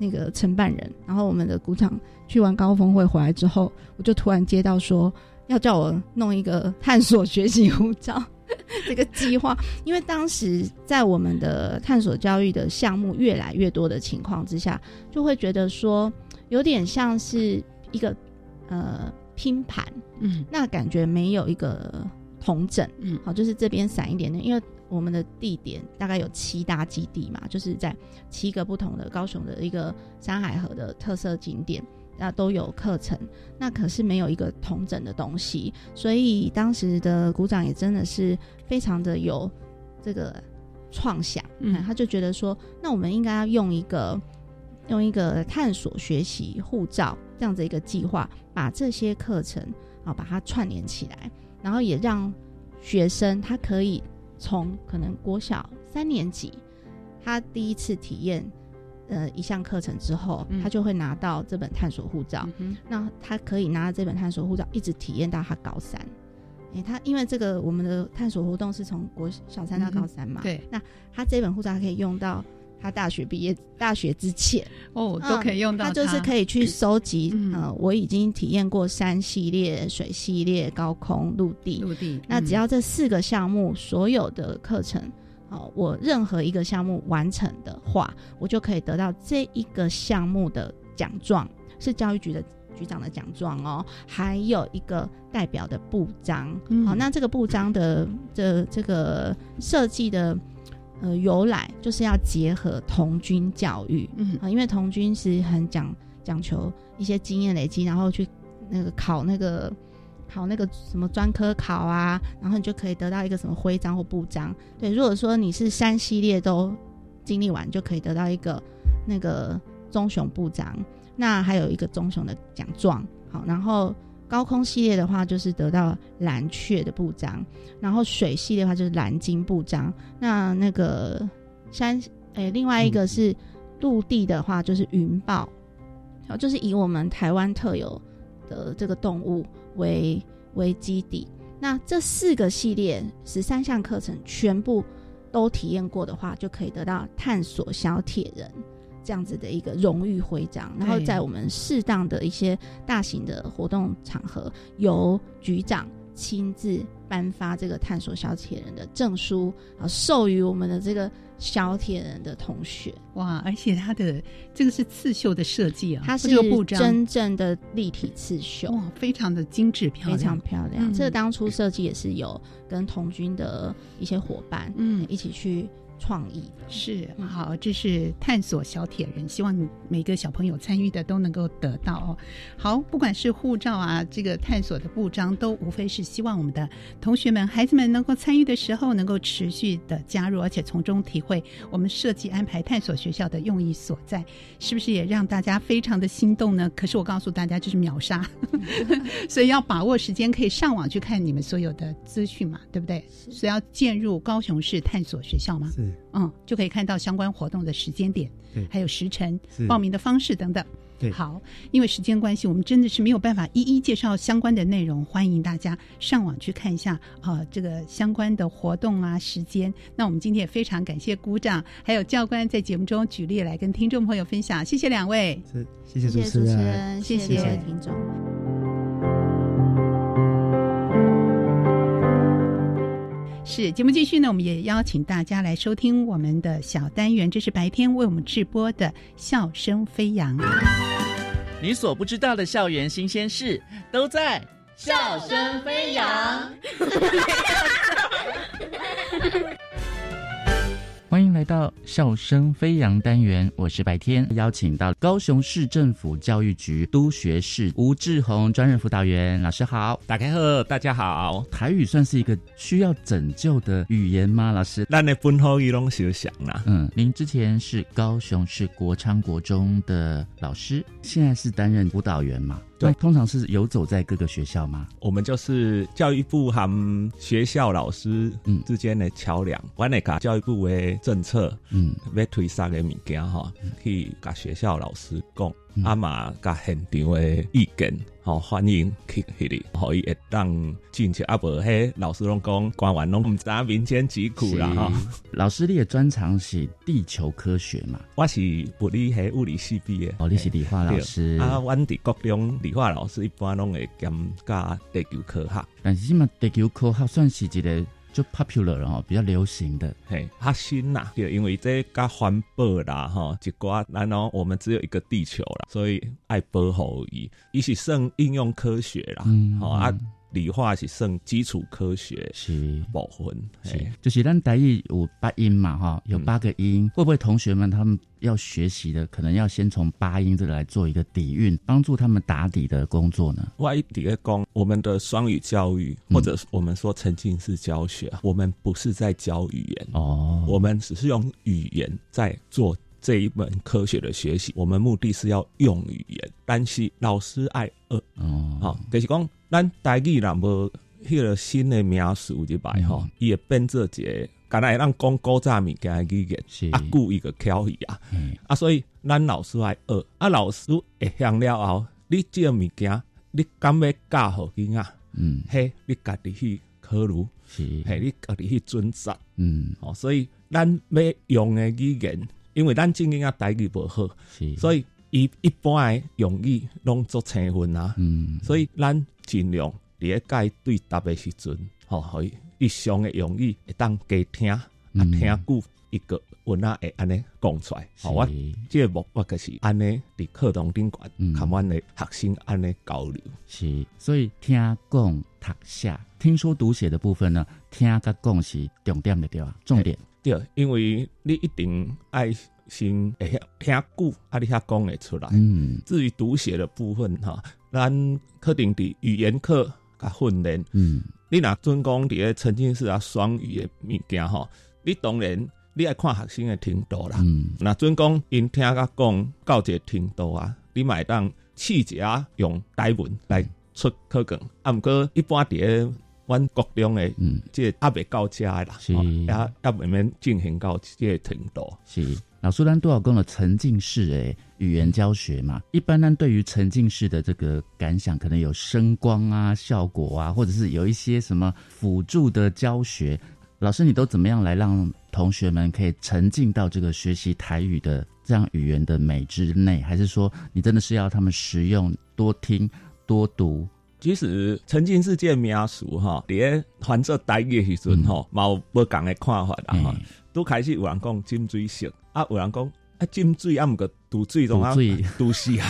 那个承办人。然后我们的鼓掌去完高峰会回来之后，我就突然接到说要叫我弄一个探索学习护照。这个计划，因为当时在我们的探索教育的项目越来越多的情况之下，就会觉得说有点像是一个呃拼盘，嗯，那感觉没有一个同整，嗯，好，就是这边散一点点，因为我们的地点大概有七大基地嘛，就是在七个不同的高雄的一个山海河的特色景点。那都有课程，那可是没有一个同整的东西，所以当时的鼓掌也真的是非常的有这个创想，嗯，他就觉得说，那我们应该要用一个用一个探索学习护照这样子一个计划，把这些课程啊把它串联起来，然后也让学生他可以从可能国小三年级，他第一次体验。呃，一项课程之后，他就会拿到这本探索护照。那他可以拿这本探索护照，一直体验到他高三。哎，他因为这个我们的探索活动是从国小三到高三嘛，对。那他这本护照可以用到他大学毕业、大学之前哦，都可以用到。他就是可以去收集，呃，我已经体验过山系列、水系列、高空、陆地。陆地。那只要这四个项目所有的课程。好，我任何一个项目完成的话，我就可以得到这一个项目的奖状，是教育局的局长的奖状哦，还有一个代表的布章。好，那这个布章的这这个设计的呃由来，就是要结合童军教育。嗯，啊，因为童军是很讲讲求一些经验累积，然后去那个考那个。考那个什么专科考啊，然后你就可以得到一个什么徽章或布章。对，如果说你是三系列都经历完，就可以得到一个那个棕熊布章。那还有一个棕熊的奖状。好，然后高空系列的话，就是得到蓝雀的布章。然后水系列的话，就是蓝鲸布章。那那个山，诶，另外一个是陆地的话，就是云豹。好，就是以我们台湾特有的这个动物。为为基底，那这四个系列十三项课程全部都体验过的话，就可以得到探索小铁人这样子的一个荣誉徽章。然后在我们适当的一些大型的活动场合，由局长亲自颁发这个探索小铁人的证书，啊，授予我们的这个。小铁人的同学哇，而且它的这个是刺绣的设计啊，它是真正的立体刺绣哇，非常的精致漂亮，非常漂亮。这个当初设计也是有跟童军的一些伙伴嗯一起去。创意是好，这是探索小铁人，希望每个小朋友参与的都能够得到哦。好，不管是护照啊，这个探索的布章，都无非是希望我们的同学们、孩子们能够参与的时候，能够持续的加入，而且从中体会我们设计安排探索学校的用意所在，是不是也让大家非常的心动呢？可是我告诉大家，这是秒杀，所以要把握时间，可以上网去看你们所有的资讯嘛，对不对？所以要进入高雄市探索学校吗？是。嗯，就可以看到相关活动的时间点，对，还有时辰、报名的方式等等。对，好，因为时间关系，我们真的是没有办法一一介绍相关的内容，欢迎大家上网去看一下啊，这个相关的活动啊，时间。那我们今天也非常感谢鼓掌，还有教官在节目中举例来跟听众朋友分享，谢谢两位，是，谢谢主持人，谢谢听众。是节目继续呢，我们也邀请大家来收听我们的小单元，这是白天为我们直播的笑声飞扬。你所不知道的校园新鲜事，都在笑声飞扬。欢迎来到笑声飞扬单元，我是白天，邀请到高雄市政府教育局督学室吴志宏专任辅导员老师好，打开贺，大家好。台语算是一个需要拯救的语言吗？老师，那你本好一拢想想啦。嗯，您之前是高雄市国昌国中的老师，现在是担任辅导员嘛？对，通常是游走在各个学校吗？我们就是教育部和学校老师嗯之间的桥梁。我那个教育部的政策嗯，要推三个物件哈，去甲学校老师讲。阿妈甲现场的意见，好欢迎去迄里，可以会当进去。阿伯嘿，老师拢讲，官员拢毋知民间疾苦啦哈。老师你的专长是地球科学嘛？我是物理系物理系毕业，哦，你是理化老师。啊，阮伫国中理化老师一般拢会兼教地球科学。但是嘛，地球科学算是一个就 popular 了哈，比较流行的，嘿，较新呐，就因为这个环保啦哈，一寡，然后我们只有一个地球啦，所以爱保护伊，伊是算应用科学啦，好啊。理化是算基础科学是。部分，是。就是咱台语有八音嘛哈，有八个音，会不会同学们他们要学习的，可能要先从八音这来做一个底蕴，帮助他们打底的工作呢？外底的工，我们的双语教育，或者我们说沉浸式教学，我们不是在教语言哦，我们只是用语言在做这一门科学的学习，我们目的是要用语言，但是老师爱学。哦，好，就是讲。咱台语若无迄个新的名词入来吼，伊会变做一个，敢若会咱讲古早物件的语言，啊，故意个巧语啊，啊，所以咱老师爱学，啊，老师会向了后，你即个物件，你敢要教互囡仔，嗯，嘿，你家己去考虑，是，嘿，你家己去准则，嗯，哦，所以咱要用的语言，因为咱正经啊台语无好，是，所以伊一般的用语拢做成分啊，嗯，所以咱。尽量伫咧介对答的时阵，吼，可以日常的用语会当加听，啊听久一个文啊会安尼讲出来。好，我即个目标就是安尼伫课堂顶管，看阮的学生安尼交流。是，所以听讲读写，听说读写的部分呢，听甲讲是重点的对吧？重点对，因为你一定爱先会听久，啊，你遐讲会出来。嗯，至于读写的部分，哈。咱肯定伫语言课甲训练，嗯，你若准讲伫咧沉浸式啊双语的物件吼，你当然你爱看学生的程度啦，嗯，那准讲因听甲讲到一个程度啊，你买当试者用台文来出课卷，啊，毋过一般伫咧阮国中的，嗯，即还未到遮啦，是，也也未免进行到即个程度，是。老苏丹多少讲了沉浸式诶语言教学嘛？一般呢，对于沉浸式的这个感想，可能有声光啊、效果啊，或者是有一些什么辅助的教学。老师，你都怎么样来让同学们可以沉浸到这个学习台语的这样语言的美之内？还是说，你真的是要他们实用、多听、多读？其实沉浸式这名词哈，咧翻作台语时阵哈，冇不同的看法啦哈。都开始有人讲浸水式，啊有人讲啊浸水啊毋过渡水中啊都是啊，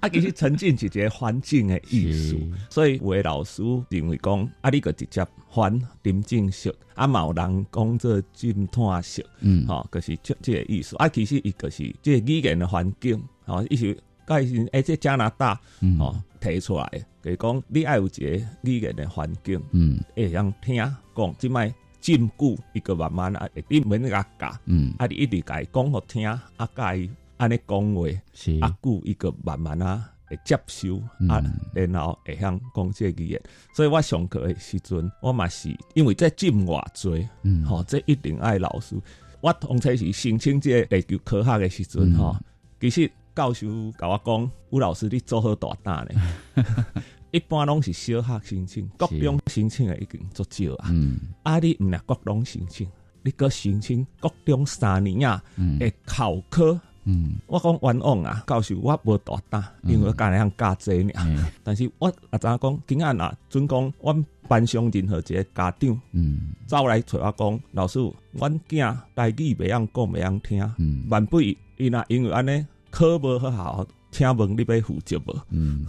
啊 其实沉浸是一个环境的艺术，所以有的老师认为讲啊你个直接翻沉浸式，啊嘛有人讲做浸炭式，嗯，吼，就是这这个意思。啊其实伊个是即个语言的环境，吼，意思介是诶这加拿大，吼提出来，就是讲你爱有一个语言的环境，嗯，会让听讲即摆。禁锢一个慢慢啊，你免甲教，嗯，啊，你一直甲伊讲互听，啊，甲伊安尼讲话，是啊，久伊个慢慢啊会接受，啊，然后会向讲这语言。所以我上课的时阵，我嘛是因为在浸偌多，嗯，吼，这一定爱老师。我通常是申请这地球科学的时阵，吼，其实教授甲我讲，吴老师你做好大胆咧。一般拢是小学申请，国中申请的已经足少啊。嗯，啊，你毋若国中申请，你搁申请国中三年啊，会考科。嗯，我讲冤枉啊，教授我无大胆，因为我干样教济呢。但是我阿怎讲，今仔若准讲，阮班上任何一个家长，嗯，走来找我讲，老师，阮囝代志袂晓讲，袂晓听，嗯，万不伊若因为安尼考无好好，请问你要负责无？嗯。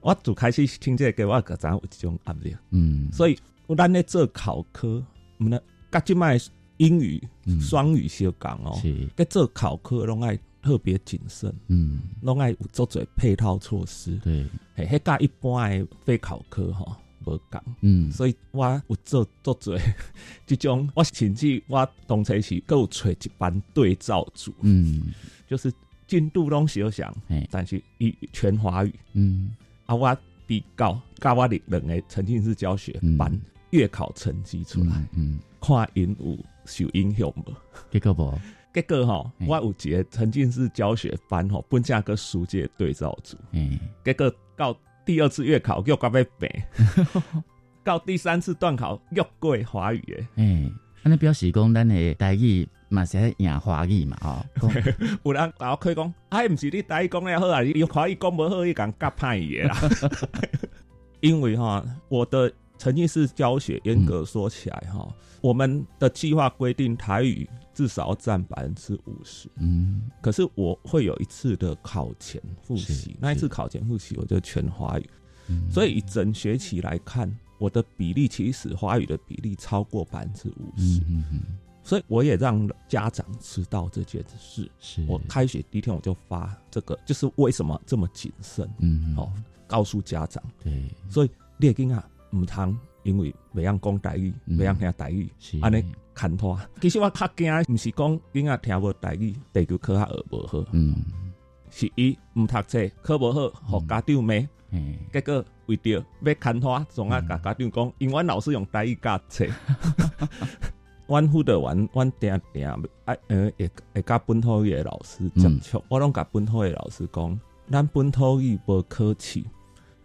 我就开始听这个，我个知有一种压力。嗯，所以咱咧做考科，毋呢，甲即卖英语双语小讲哦，甲做考科拢爱特别谨慎，嗯，拢爱有做做配套措施。对，嘿，迄甲一般诶非考科吼无共，嗯，所以我有做做做即 种，我甚至我当初是有找一班对照组，嗯，就是进度拢小想，但是伊全华语，嗯。啊，我比较教我哋两个沉浸式教学班月考成绩出来，嗯，看因有受影响无？结果无？结果吼，我有一个沉浸式教学班吼，本价个书界对照组，嗯，结果到第二次月考又搞被背，到第三次段考又过华语诶，哎，安尼表示讲咱诶台语。嘛是赢华语嘛，哦，有人我可以讲，哎，毋是你台语讲了好啊，你华语讲无好，你讲夹歹伊啦。因为哈，我的沉浸式教学严格说起来哈，我们的计划规定台语至少要占百分之五十。嗯，可是我会有一次的考前复习，那一次考前复习我就全华语。所以以整学期来看，我的比例其实华语的比例超过百分之五十。嗯嗯，所以我也让家长知道这件事。是我开学第一天我就发这个，就是为什么这么谨慎。嗯，哦，告诉家长。对，所以列根啊。唔通，因为未晓讲台语，未晓听台语，安尼牵拖。其实我较惊，毋是讲囡仔听无台语，地球考学无好，嗯，是伊毋读册，考无好，互家长骂，结果为着要牵拖，总爱甲家长讲，因阮老师用台语教册。阮辅导员，阮定定啊，呃，会会甲本土语老师接触，我拢甲本土语老师讲，咱本土语无考试。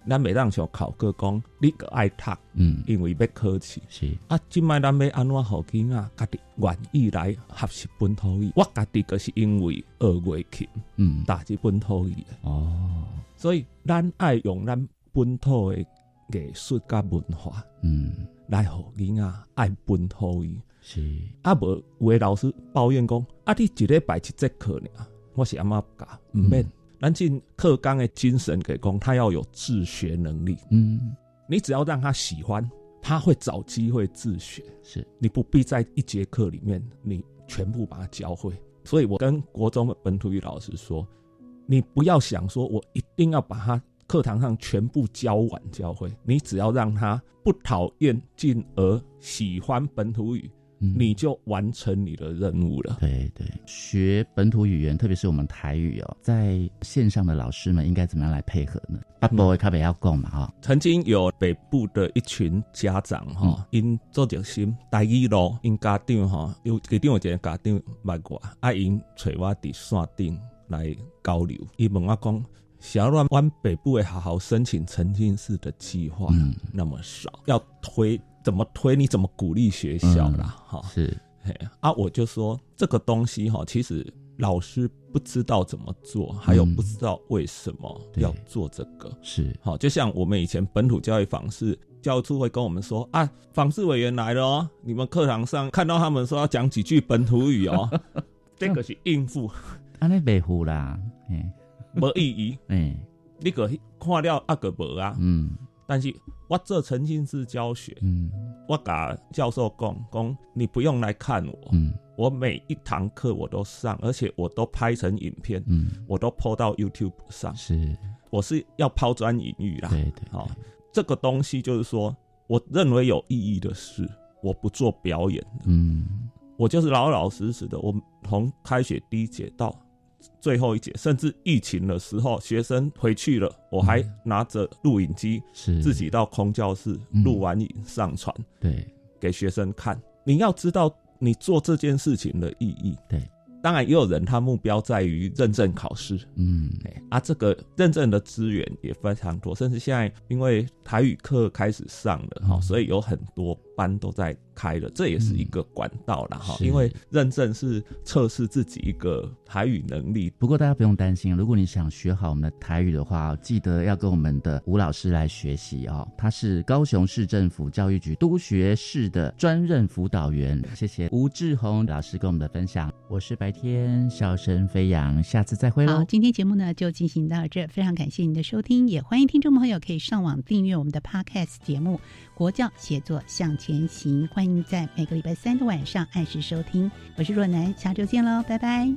咱袂当想考个讲，你个爱读，嗯，因为要考试是啊。即摆咱要安怎好囡仔家己愿意来学习本土语，我家己就是因为学外勤，嗯，打击本土语哦。所以咱爱用咱本土的艺术甲文化，嗯，来互囡仔爱本土语是啊。无有诶老师抱怨讲，啊，你一礼拜一节课呢？我是安怎教？毋免。南进课纲的精神给讲，他要有自学能力。嗯，你只要让他喜欢，他会找机会自学。是你不必在一节课里面，你全部把它教会。所以我跟国中本土语老师说，你不要想说我一定要把他课堂上全部教完教会，你只要让他不讨厌，进而喜欢本土语。你就完成你的任务了。对对，学本土语言，特别是我们台语哦，在线上的老师们应该怎么样来配合呢？阿伯会卡北要讲嘛哈？曾经有北部的一群家长哈，因做点心大一咯，因家长哈，有家长有一个家长买过，啊因找我伫线顶来交流，伊问我讲，想要让北部的好好申请沉浸式的计划那么少，要推。怎么推？你怎么鼓励学校啦？哈，是，啊，我就说这个东西哈，其实老师不知道怎么做，还有不知道为什么要做这个，是，好，就像我们以前本土教育访视，教处会跟我们说啊，访视委员来了哦，你们课堂上看到他们说要讲几句本土语哦，这个是应付，安尼白糊啦，没意义，哎，你个看了阿个无啊，嗯。但是我做沉浸式教学，嗯，我甲教授讲讲，你不用来看我，嗯，我每一堂课我都上，而且我都拍成影片，嗯，我都 po 到 YouTube 上，是，我是要抛砖引玉啦，对对，好，这个东西就是说，我认为有意义的事，我不做表演的，嗯，我就是老老实实的，我从开学第一节到。最后一节，甚至疫情的时候，学生回去了，我还拿着录影机，是。自己到空教室录完影上传，对，给学生看。你要知道，你做这件事情的意义，对。当然，也有人他目标在于认证考试，嗯，啊，这个认证的资源也非常多，甚至现在因为台语课开始上了哈，所以有很多班都在开了，这也是一个管道了哈。因为认证是测试自己一个台语能力。不过大家不用担心，如果你想学好我们的台语的话，记得要跟我们的吴老师来学习哦。他是高雄市政府教育局督学室的专任辅导员。谢谢吴志宏老师跟我们的分享，我是白。天笑声飞扬，下次再会喽。好，今天节目呢就进行到这，非常感谢您的收听，也欢迎听众朋友可以上网订阅我们的 Podcast 节目《国教写作向前行》，欢在每个礼拜三的晚上按时收听。我是若楠，下周见喽，拜拜。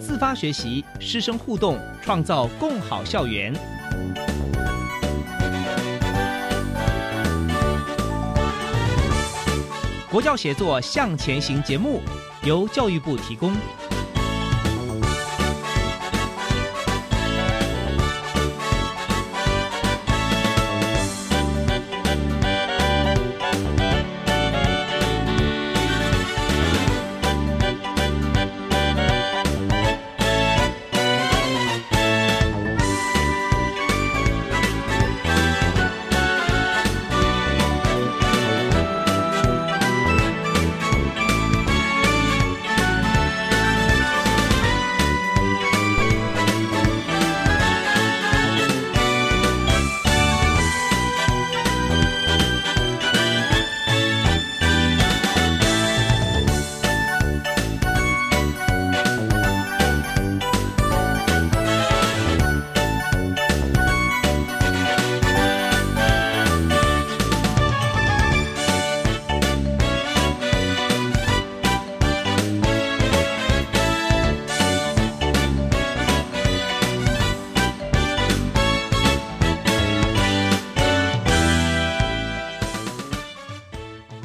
自发学习，师生互动，创造共好校园。国教协作向前行节目由教育部提供。